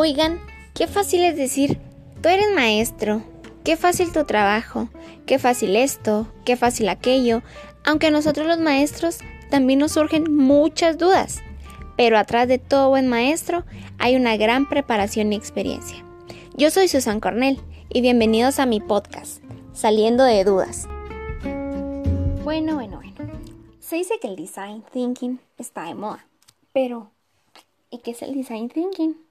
Oigan, qué fácil es decir, tú eres maestro, qué fácil tu trabajo, qué fácil esto, qué fácil aquello, aunque a nosotros los maestros también nos surgen muchas dudas, pero atrás de todo buen maestro hay una gran preparación y experiencia. Yo soy Susan Cornell y bienvenidos a mi podcast, Saliendo de Dudas. Bueno, bueno, bueno. Se dice que el design thinking está de moda, pero ¿y qué es el design thinking?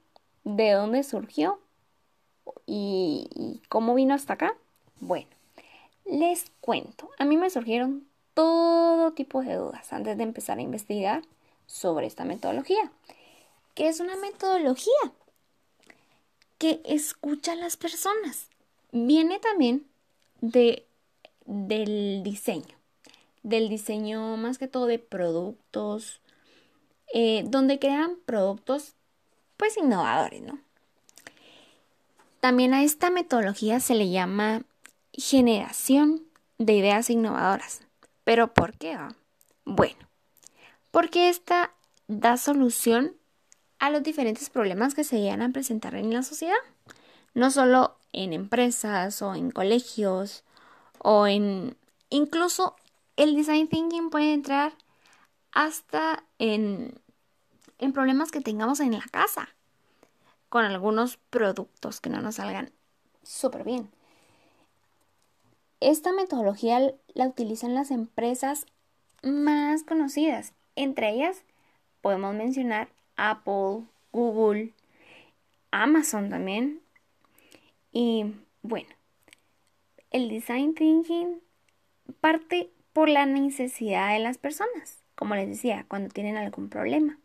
De dónde surgió y, cómo vino hasta acá. Bueno, les cuento. A mí me surgieron todo tipo de dudas antes de empezar a investigar sobre esta metodología. ¿Qué es una metodología? Que escucha a las personas. Viene también de, del diseño. Del diseño más que todo de productos, eh, donde crean productos pues innovadores, ¿no? También a esta metodología se le llama generación de ideas innovadoras. ¿Pero por qué? Bueno, porque esta da solución a los diferentes problemas que se llegan a presentar en la sociedad, no solo en empresas o en colegios o en incluso el design thinking puede entrar hasta en en problemas que tengamos en la casa, con algunos productos que no nos salgan súper bien. Esta metodología la utilizan las empresas más conocidas. Entre ellas podemos mencionar Apple, Google, Amazon también. Y bueno, el design thinking parte por la necesidad de las personas, como les decía, cuando tienen algún problema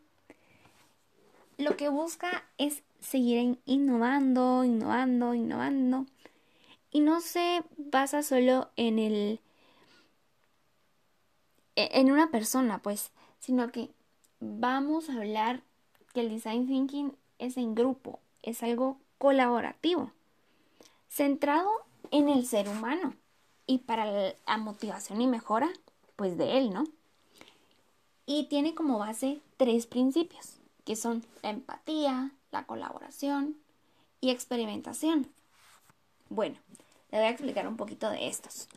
lo que busca es seguir innovando, innovando, innovando. Y no se basa solo en el e, en una persona, pues, sino que vamos a hablar que el design thinking es en grupo, es algo colaborativo, centrado en el ser humano y para la motivación y mejora, pues de él, ¿no? Y tiene como base tres principios que son la empatía, la colaboración y experimentación. Bueno, le voy a explicar un poquito de estos.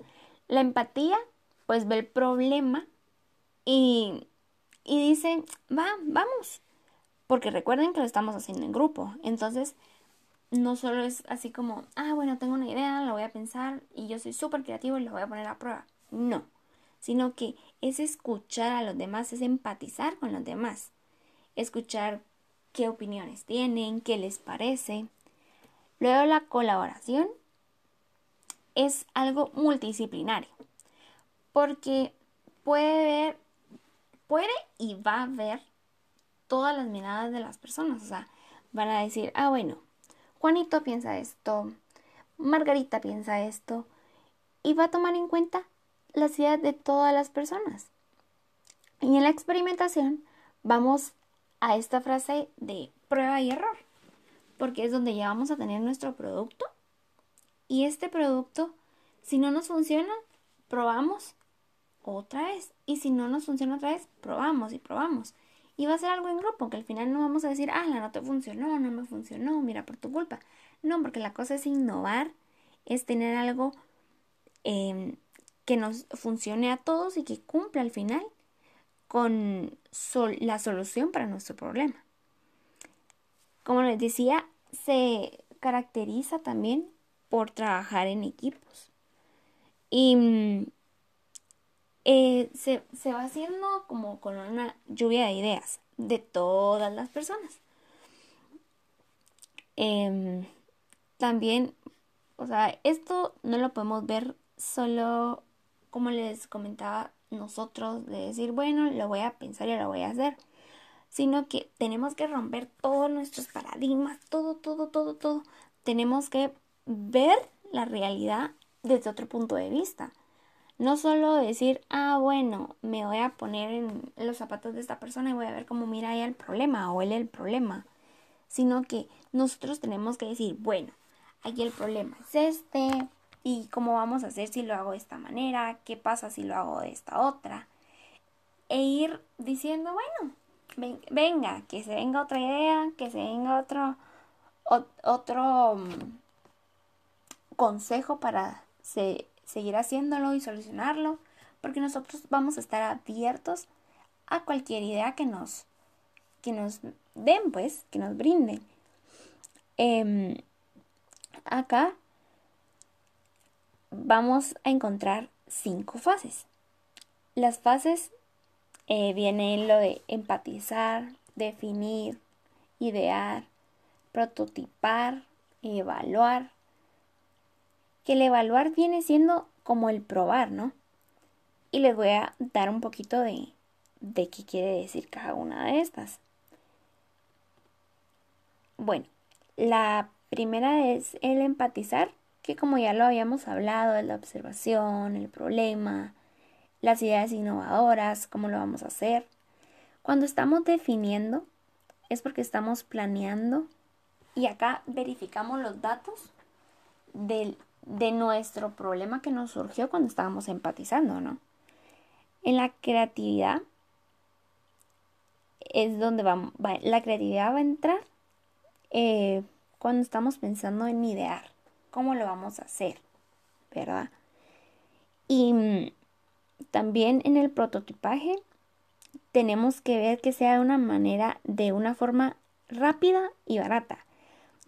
La empatía, pues ve el problema y, y dice, va, vamos. Porque recuerden que lo estamos haciendo en grupo. Entonces, no solo es así como, ah, bueno, tengo una idea, la voy a pensar y yo soy súper creativo y la voy a poner a prueba. No, sino que es escuchar a los demás, es empatizar con los demás escuchar qué opiniones tienen, qué les parece. Luego la colaboración es algo multidisciplinario, porque puede ver, puede y va a ver todas las miradas de las personas, o sea, van a decir, ah, bueno, Juanito piensa esto, Margarita piensa esto, y va a tomar en cuenta las ideas de todas las personas. Y en la experimentación vamos a esta frase de prueba y error, porque es donde ya vamos a tener nuestro producto y este producto, si no nos funciona, probamos otra vez y si no nos funciona otra vez, probamos y probamos. Y va a ser algo en grupo, que al final no vamos a decir, ah, la no te funcionó, no me funcionó, mira por tu culpa. No, porque la cosa es innovar, es tener algo em, que nos funcione a todos y que cumpla al final con la solución para nuestro problema. Como les decía, se caracteriza también por trabajar en equipos. Y mm, eh, se, va haciendo como con una lluvia de ideas de todas las personas. Em, también, o sea, esto no lo podemos ver solo, como les comentaba, nosotros de decir, bueno, lo voy a pensar y lo voy a hacer, sino que tenemos que romper todos nuestros paradigmas, todo, todo, todo, todo. Tenemos que ver la realidad desde otro punto de vista. No solo decir, ah, bueno, me voy a poner en los zapatos de esta persona y voy a ver cómo mira ella el problema o él el problema, sino que nosotros tenemos que decir, bueno, aquí el problema es este, y cómo vamos a hacer si lo hago de esta manera, qué pasa si lo hago de esta otra. E ir diciendo, bueno, venga, que se venga otra idea, que se venga otro, otro mm, consejo para seguir haciéndolo y solucionarlo, porque nosotros vamos a estar abiertos a cualquier idea que nos, que nos den, pues, que nos brinden. Em, acá vamos a encontrar cinco fases. Las fases eh, vienen lo de empatizar, definir, idear, prototipar, evaluar. Que el evaluar viene siendo como el probar, ¿no? Y les voy a dar un poquito de, de qué quiere decir cada una de estas. Bueno, la primera es el empatizar, que como ya lo habíamos hablado, es la observación, el problema, las ideas innovadoras, cómo lo vamos a hacer. Cuando estamos definiendo, es porque estamos planeando y acá verificamos los datos de nuestro problema que nos surgió cuando estábamos empatizando, ¿no? En la creatividad es donde va, la creatividad va a entrar eh, cuando estamos pensando en idear, cómo lo vamos a hacer, ¿verdad? Y mm, también en el prototipaje tenemos que ver que sea de una manera, de una forma rápida y barata.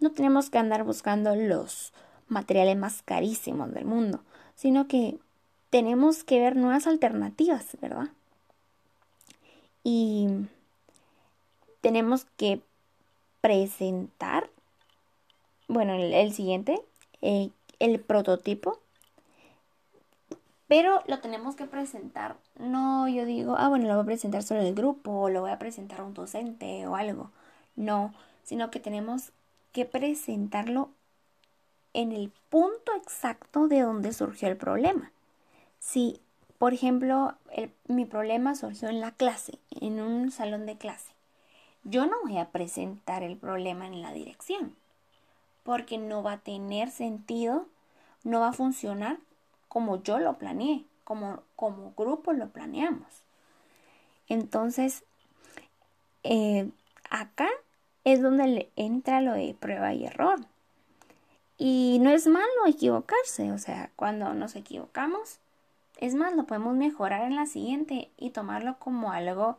No tenemos que andar buscando los materiales más carísimos del mundo, sino que tenemos que ver nuevas alternativas, ¿verdad? Y tenemos que presentar, bueno, el, siguiente, eh, el prototipo, pero lo tenemos que presentar. No, yo digo, ah, bueno, lo voy a presentar solo el grupo, o lo voy a presentar a un docente o algo. No, sino que tenemos que presentarlo en el punto exacto de donde surgió el problema. Si, por ejemplo, mi problema surgió en la clase, en un salón de clase, yo no voy a presentar el problema en la dirección, porque no va a tener sentido, no va a funcionar como yo lo planeé, como, como grupo lo planeamos. Entonces, eh, acá es donde le entra lo de prueba y error. Y no es malo equivocarse, o sea, cuando nos equivocamos, es más, lo podemos mejorar en la siguiente y tomarlo como algo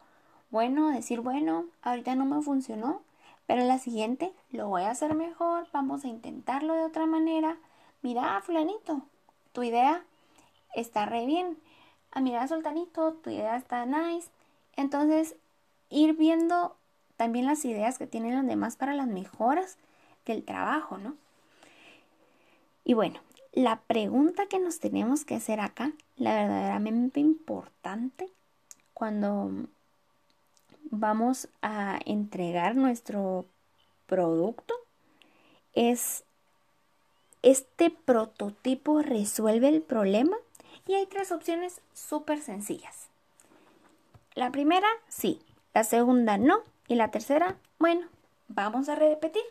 bueno, decir, bueno, ahorita no me funcionó, pero la siguiente lo voy a hacer mejor, vamos a intentarlo de otra manera. Mira, fulanito, tu idea está re bien. Ah, mira, sultanito, tu idea está nice. Entonces, ir viendo también las ideas que tienen los demás para las mejoras del trabajo, ¿no? Y bueno, la pregunta que nos tenemos que hacer acá, la verdaderamente importante, cuando vamos a entregar nuestro producto, es, ¿este prototipo resuelve el problema? Y hay tres opciones súper sencillas. La primera, sí. La segunda, no. Y la tercera, bueno, vamos a repetir.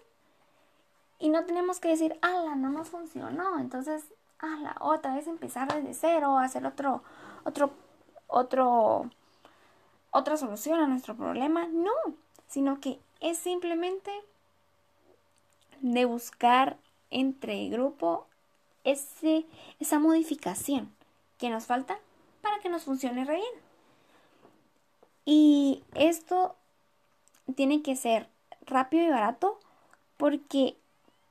Y no tenemos que decir, ala, no nos funcionó. Entonces, ala, otra vez empezar desde cero, hacer otro, otro, otro, otra solución a nuestro problema. No, sino que es simplemente de buscar entre grupo ese, esa modificación que nos falta para que nos funcione re bien. Y esto tiene que ser rápido y barato porque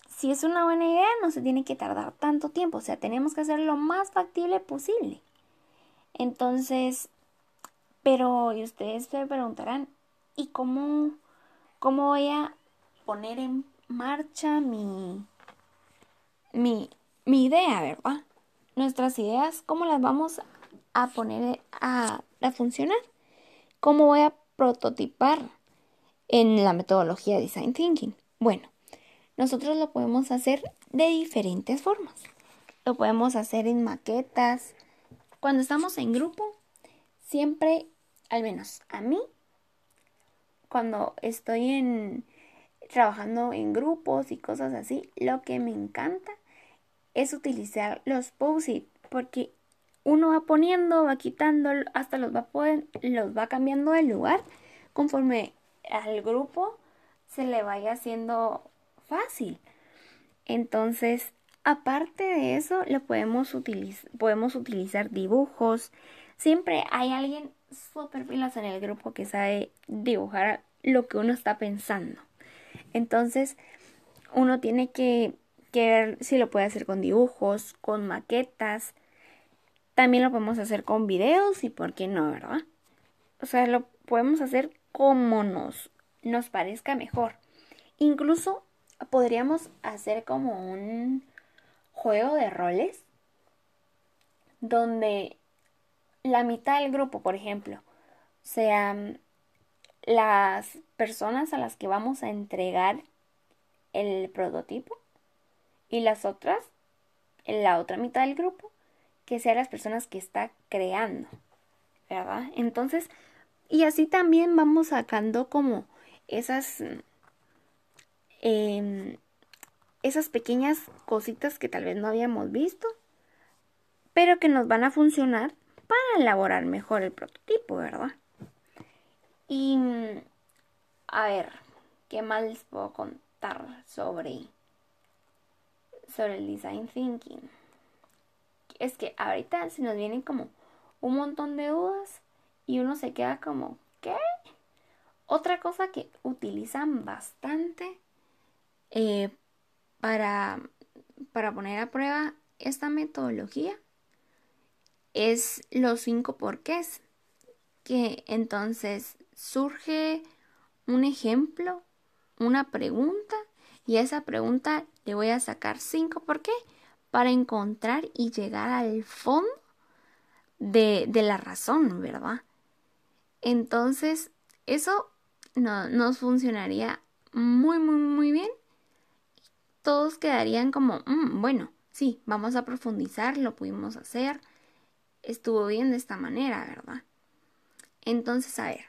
si es una buena idea no se tiene que tardar tanto tiempo, o sea, tenemos que hacer lo más factible posible. Entonces, pero y ustedes se preguntarán, ¿y cómo, cómo voy a poner en marcha mi, mi, mi idea, verdad? Nuestras ideas, ¿cómo las vamos a poner a, a funcionar? ¿Cómo voy a prototipar en la metodología de Design Thinking? Bueno, nosotros lo podemos hacer de diferentes formas. Lo podemos hacer en maquetas. Cuando estamos en grupo, siempre, al menos a mí, cuando estoy en trabajando en grupos y cosas así, lo que me encanta es utilizar los post-it porque uno va poniendo, va quitando, hasta los va, los va cambiando de lugar conforme al grupo se le vaya haciendo fácil. Entonces, aparte de eso, lo podemos, podemos utilizar dibujos. Siempre hay alguien súper pilas en el grupo que sabe dibujar lo que uno está pensando. Entonces, uno tiene que, que ver si lo puede hacer con dibujos, con maquetas. También lo podemos hacer con videos y por qué no, ¿verdad? O sea, lo podemos hacer como nos, nos parezca mejor. Incluso podríamos hacer como un juego de roles donde la mitad del grupo, por ejemplo, sean las personas a las que vamos a entregar el prototipo y las otras, la otra mitad del grupo, que sean las personas que está creando, ¿verdad? Entonces, y así también vamos sacando como esas Em, esas pequeñas cositas que tal vez no habíamos visto, pero que nos van a funcionar para elaborar mejor el prototipo, ¿verdad? Y a ver, ¿qué más les puedo contar sobre, sobre el design thinking? Es que ahorita se nos vienen como un montón de dudas y uno se queda como, ¿qué? Otra cosa que utilizan bastante eh, para, para poner a prueba esta metodología es los cinco porqués, que entonces surge un ejemplo, una pregunta, y a esa pregunta le voy a sacar cinco por qué para encontrar y llegar al fondo de, de la razón, ¿verdad? Entonces, eso no, nos funcionaría muy, muy, muy bien todos quedarían como, mm, bueno, sí, vamos a profundizar, lo pudimos hacer, estuvo bien de esta manera, ¿verdad? Entonces, a ver,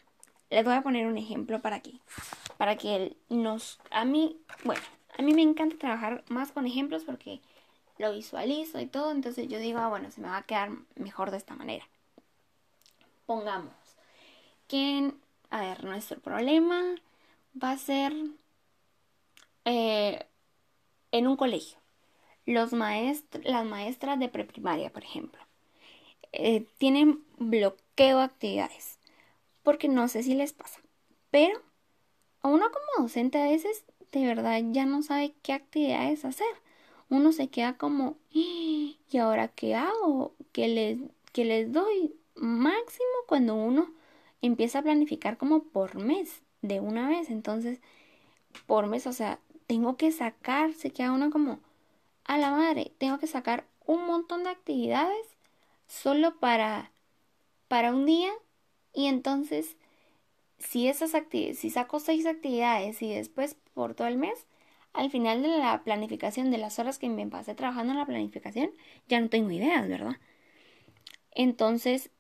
les voy a poner un ejemplo para que, para que nos, a mí, bueno, a mí me encanta trabajar más con ejemplos porque lo visualizo y todo, entonces yo digo, ah, bueno, se me va a quedar mejor de esta manera. Pongamos que, a ver, nuestro problema va a ser eh, en un colegio. Los las maestras de preprimaria, por ejemplo, eh, tienen bloqueo de actividades. Porque no sé si les pasa. Pero a uno como docente a veces de verdad ya no sabe qué actividades hacer. Uno se queda como, ¿y ahora qué hago? ¿Qué les, qué les doy? Máximo cuando uno empieza a planificar como por mes, de una vez. Entonces, por mes, o sea, tengo que sacar, se queda uno como a la madre, tengo que sacar un montón de actividades solo para para un día y entonces si esas si saco seis actividades y después por todo el mes, al final de la planificación de las horas que me pasé trabajando en la planificación, ya no tengo ideas, ¿verdad? Entonces,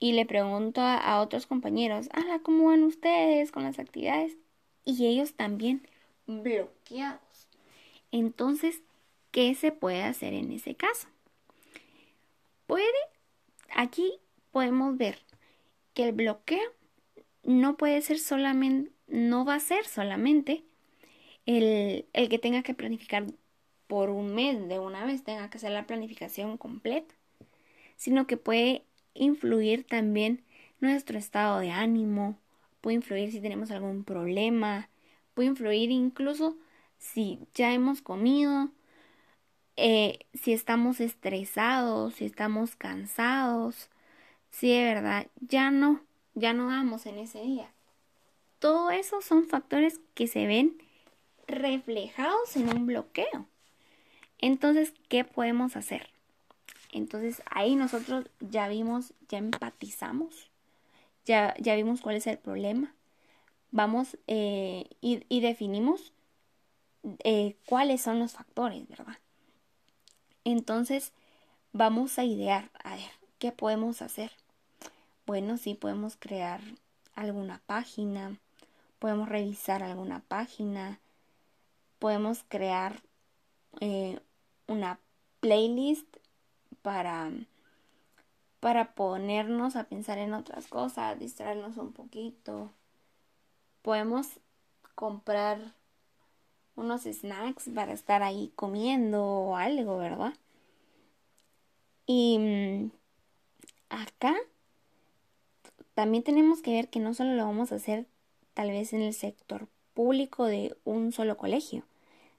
y le pregunto a, a otros compañeros, ah, ¿cómo van ustedes con las actividades? Y ellos también bloqueados. Entonces, ¿qué se puede hacer en ese caso? Puede, aquí podemos ver que el bloqueo no puede ser solamente, no va a ser solamente el, el que tenga que planificar por un mes de una vez, tenga que hacer la planificación completa, sino que puede influir también nuestro estado de ánimo, puede influir si tenemos algún problema, puede influir incluso si ya hemos comido, eh, si estamos estresados, si estamos cansados, si de verdad ya no, ya no vamos en ese día. Todo eso son factores que se ven reflejados en un bloqueo. Entonces, ¿qué podemos hacer? Entonces ahí nosotros ya vimos, ya empatizamos, ya, ya vimos cuál es el problema, vamos eh, y, definimos eh, cuáles son los factores, ¿verdad? Entonces, vamos a idear, a ver, ¿qué podemos hacer? Bueno, sí podemos crear alguna página, podemos revisar alguna página, podemos crear eh, una playlist para, para ponernos a pensar en otras cosas, distraernos un poquito podemos comprar unos snacks para estar ahí comiendo o algo, ¿verdad? Y mm, acá también tenemos que ver que no solo lo vamos a hacer tal vez en el sector público de un solo colegio,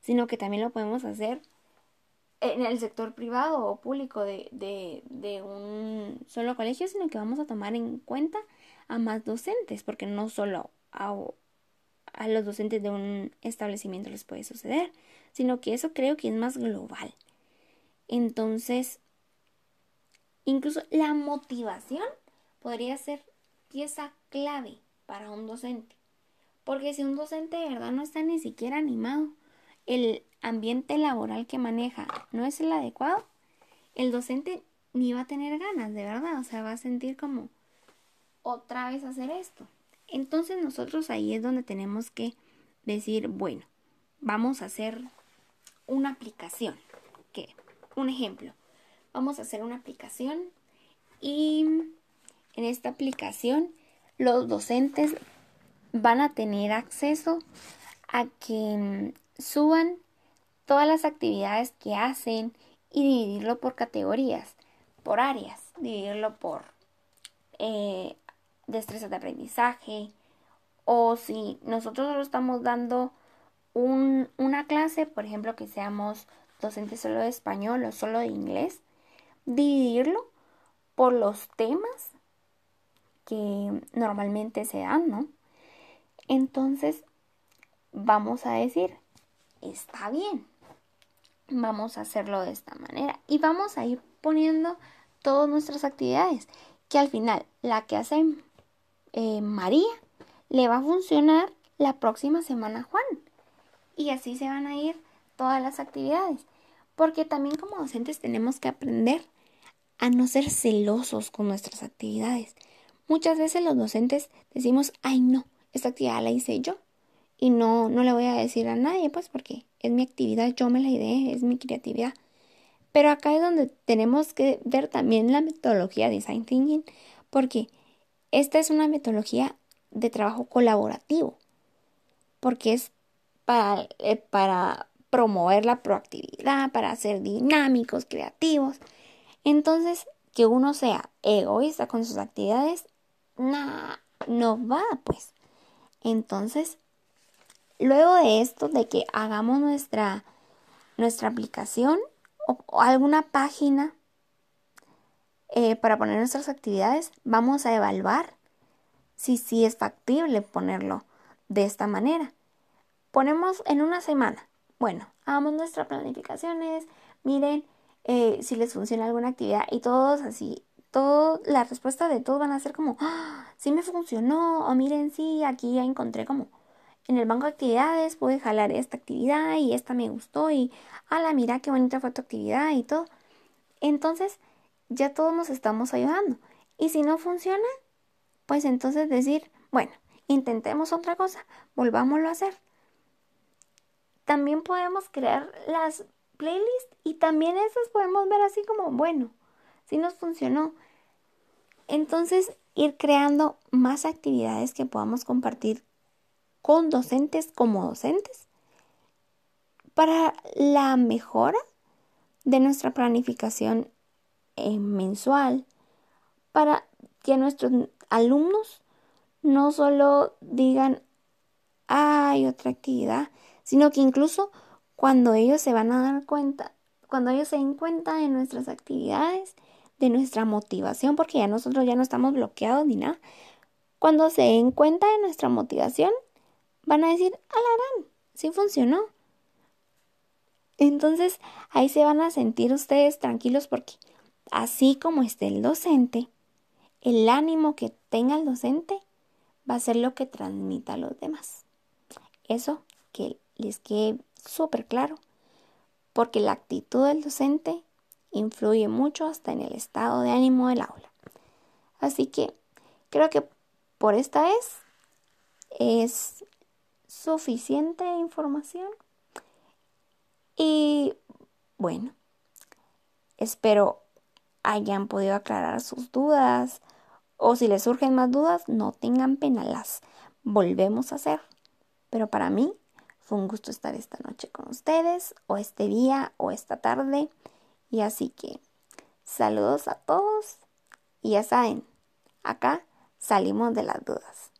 sino que también lo podemos hacer en el sector privado o público de, de, un solo colegio, sino que vamos a tomar en cuenta a más docentes, porque no solo a, a los docentes de un establecimiento les puede suceder, sino que eso creo que es más global. Entonces, incluso la motivación podría ser pieza clave para un docente. Porque si un docente de verdad no está ni siquiera animado, el ambiente laboral que maneja no es el adecuado, el docente ni va a tener ganas, de verdad, o sea, va a sentir como otra vez hacer esto. Entonces nosotros ahí es donde tenemos que decir, bueno, vamos a hacer una aplicación. Un ejemplo. Vamos a hacer una aplicación y en esta aplicación los docentes van a tener acceso a que suban todas las actividades que hacen y dividirlo por categorías, por áreas, dividirlo por eh, destrezas de aprendizaje o si nosotros solo estamos dando una clase, por ejemplo, que seamos docentes solo de español o solo de inglés, dividirlo por los temas que normalmente se dan, ¿no? Entonces, vamos a decir, está bien, vamos a hacerlo de esta manera y vamos a ir poniendo todas nuestras actividades, que al final la que hace eh, María le va a funcionar la próxima semana Juan. Y así se van a ir todas las actividades. Porque también como docentes tenemos que aprender a no ser celosos con nuestras actividades. Muchas veces los docentes decimos, ay no, esta actividad la hice yo y no, no le voy a decir a nadie, pues porque es mi actividad, yo me la ideé, es mi creatividad. Pero acá es donde tenemos que ver también la metodología de Design Thinking, porque esta es una metodología de trabajo colaborativo, porque es para, eh, promover la proactividad, para ser dinámicos, creativos. Entonces, que uno sea egoísta con sus actividades, nah, no va, pues. Entonces, luego de esto, de que hagamos nuestra, nuestra aplicación o, alguna página eh, para poner nuestras actividades, vamos a evaluar si sí es factible ponerlo de esta manera. Ponemos en una semana. Bueno, hagamos nuestras planificaciones, miren eh, si les funciona alguna actividad y todos así todo, la respuesta de todos van a ser como, ¡Ah! sí me funcionó, o miren, sí, aquí ya encontré como en el banco de actividades, pude jalar esta actividad y esta me gustó y, ala, mira qué bonita fue tu actividad y todo. Entonces, ya todos nos estamos ayudando. Y si no funciona, pues entonces decir, bueno, intentemos otra cosa, volvámoslo a hacer. También podemos crear las playlists y también esas podemos ver así como, bueno, si nos funcionó. Entonces, ir creando más actividades que podamos compartir con docentes como docentes para la mejora de nuestra planificación eh, mensual, para que nuestros alumnos no solo digan, hay otra actividad, sino que incluso cuando ellos se van a dar cuenta, cuando ellos se den cuenta de nuestras actividades, de nuestra motivación, porque ya nosotros ya no estamos bloqueados ni nada. Cuando se den cuenta de nuestra motivación, van a decir, alarán, sí funcionó. Entonces ahí se van a sentir ustedes tranquilos porque así como esté el docente, el ánimo que tenga el docente va a ser lo que transmita a los demás. Eso que les quede súper claro, porque la actitud del docente influye mucho hasta en el estado de ánimo del aula. Así que creo que por esta vez es suficiente información. Y bueno, espero hayan podido aclarar sus dudas o si les surgen más dudas, no tengan pena, las volvemos a hacer. Pero para mí Fue un gusto estar esta noche con ustedes, o este día, o esta tarde. Y así que saludos a todos. Y ya saben, acá salimos de las dudas.